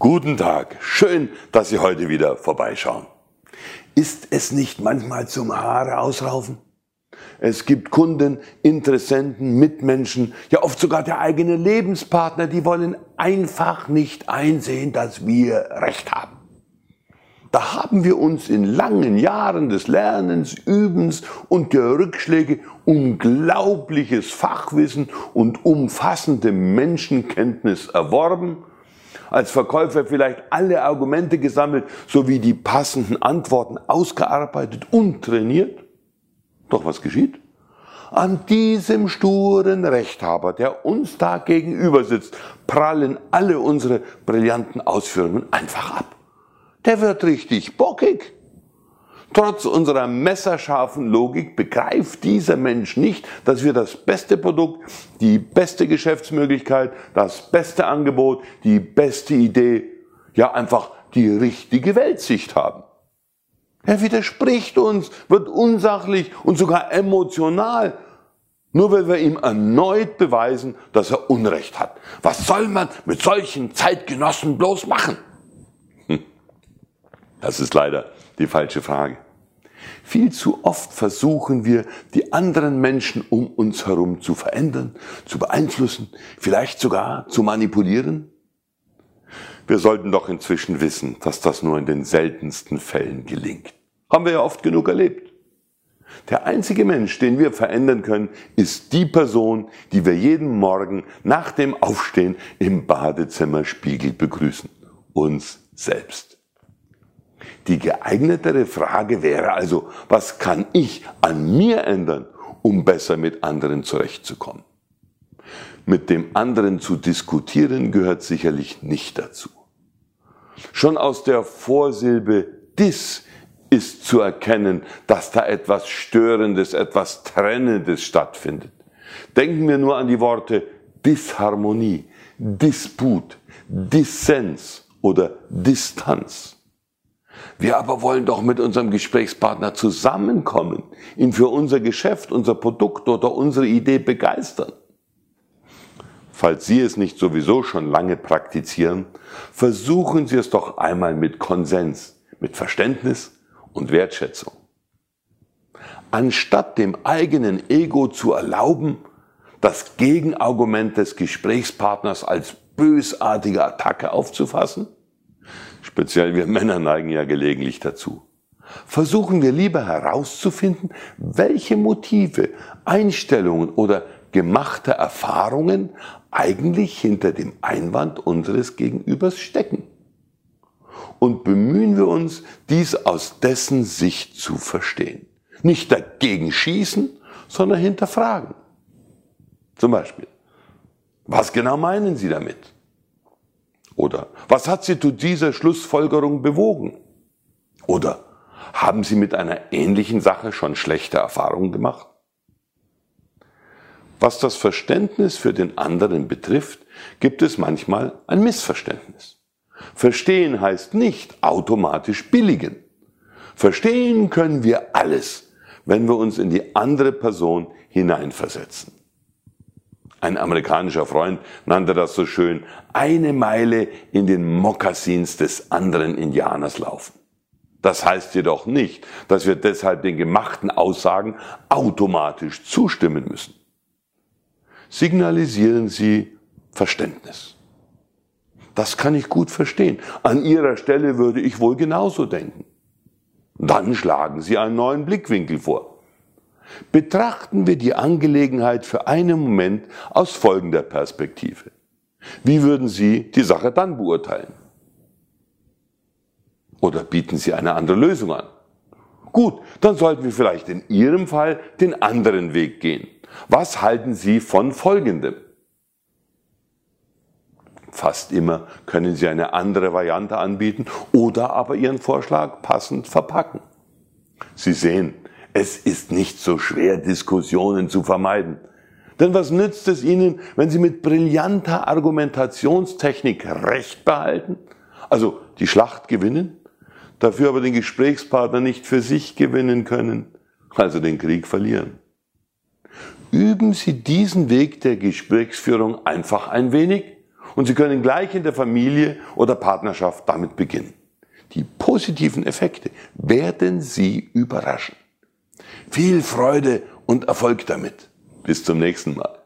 Guten Tag, schön, dass Sie heute wieder vorbeischauen. Ist es nicht manchmal zum Haare ausraufen? Es gibt Kunden, Interessenten, Mitmenschen, ja oft sogar der eigene Lebenspartner, die wollen einfach nicht einsehen, dass wir Recht haben. Da haben wir uns in langen Jahren des Lernens, Übens und der Rückschläge unglaubliches Fachwissen und umfassende Menschenkenntnis erworben als Verkäufer vielleicht alle Argumente gesammelt sowie die passenden Antworten ausgearbeitet und trainiert? Doch was geschieht? An diesem sturen Rechthaber, der uns da gegenüber sitzt, prallen alle unsere brillanten Ausführungen einfach ab. Der wird richtig bockig. Trotz unserer messerscharfen Logik begreift dieser Mensch nicht, dass wir das beste Produkt, die beste Geschäftsmöglichkeit, das beste Angebot, die beste Idee, ja einfach die richtige Weltsicht haben. Er widerspricht uns, wird unsachlich und sogar emotional, nur weil wir ihm erneut beweisen, dass er Unrecht hat. Was soll man mit solchen Zeitgenossen bloß machen? Das ist leider die falsche Frage. Viel zu oft versuchen wir, die anderen Menschen um uns herum zu verändern, zu beeinflussen, vielleicht sogar zu manipulieren. Wir sollten doch inzwischen wissen, dass das nur in den seltensten Fällen gelingt. Haben wir ja oft genug erlebt. Der einzige Mensch, den wir verändern können, ist die Person, die wir jeden Morgen nach dem Aufstehen im Badezimmerspiegel begrüßen. Uns selbst. Die geeignetere Frage wäre also, was kann ich an mir ändern, um besser mit anderen zurechtzukommen? Mit dem anderen zu diskutieren gehört sicherlich nicht dazu. Schon aus der Vorsilbe dis ist zu erkennen, dass da etwas Störendes, etwas Trennendes stattfindet. Denken wir nur an die Worte Disharmonie, Disput, Dissens oder Distanz. Wir aber wollen doch mit unserem Gesprächspartner zusammenkommen, ihn für unser Geschäft, unser Produkt oder unsere Idee begeistern. Falls Sie es nicht sowieso schon lange praktizieren, versuchen Sie es doch einmal mit Konsens, mit Verständnis und Wertschätzung. Anstatt dem eigenen Ego zu erlauben, das Gegenargument des Gesprächspartners als bösartige Attacke aufzufassen, Speziell wir Männer neigen ja gelegentlich dazu. Versuchen wir lieber herauszufinden, welche Motive, Einstellungen oder gemachte Erfahrungen eigentlich hinter dem Einwand unseres Gegenübers stecken. Und bemühen wir uns, dies aus dessen Sicht zu verstehen. Nicht dagegen schießen, sondern hinterfragen. Zum Beispiel, was genau meinen Sie damit? Oder was hat Sie zu dieser Schlussfolgerung bewogen? Oder haben Sie mit einer ähnlichen Sache schon schlechte Erfahrungen gemacht? Was das Verständnis für den anderen betrifft, gibt es manchmal ein Missverständnis. Verstehen heißt nicht automatisch billigen. Verstehen können wir alles, wenn wir uns in die andere Person hineinversetzen. Ein amerikanischer Freund nannte das so schön, eine Meile in den Mokassins des anderen Indianers laufen. Das heißt jedoch nicht, dass wir deshalb den gemachten Aussagen automatisch zustimmen müssen. Signalisieren Sie Verständnis. Das kann ich gut verstehen. An Ihrer Stelle würde ich wohl genauso denken. Dann schlagen Sie einen neuen Blickwinkel vor. Betrachten wir die Angelegenheit für einen Moment aus folgender Perspektive. Wie würden Sie die Sache dann beurteilen? Oder bieten Sie eine andere Lösung an? Gut, dann sollten wir vielleicht in Ihrem Fall den anderen Weg gehen. Was halten Sie von Folgendem? Fast immer können Sie eine andere Variante anbieten oder aber Ihren Vorschlag passend verpacken. Sie sehen, es ist nicht so schwer, Diskussionen zu vermeiden. Denn was nützt es Ihnen, wenn Sie mit brillanter Argumentationstechnik Recht behalten, also die Schlacht gewinnen, dafür aber den Gesprächspartner nicht für sich gewinnen können, also den Krieg verlieren? Üben Sie diesen Weg der Gesprächsführung einfach ein wenig Und Sie können gleich in der Familie oder Partnerschaft damit beginnen. Die positiven Effekte werden Sie überraschen. Viel Freude und Erfolg damit. Bis zum nächsten Mal.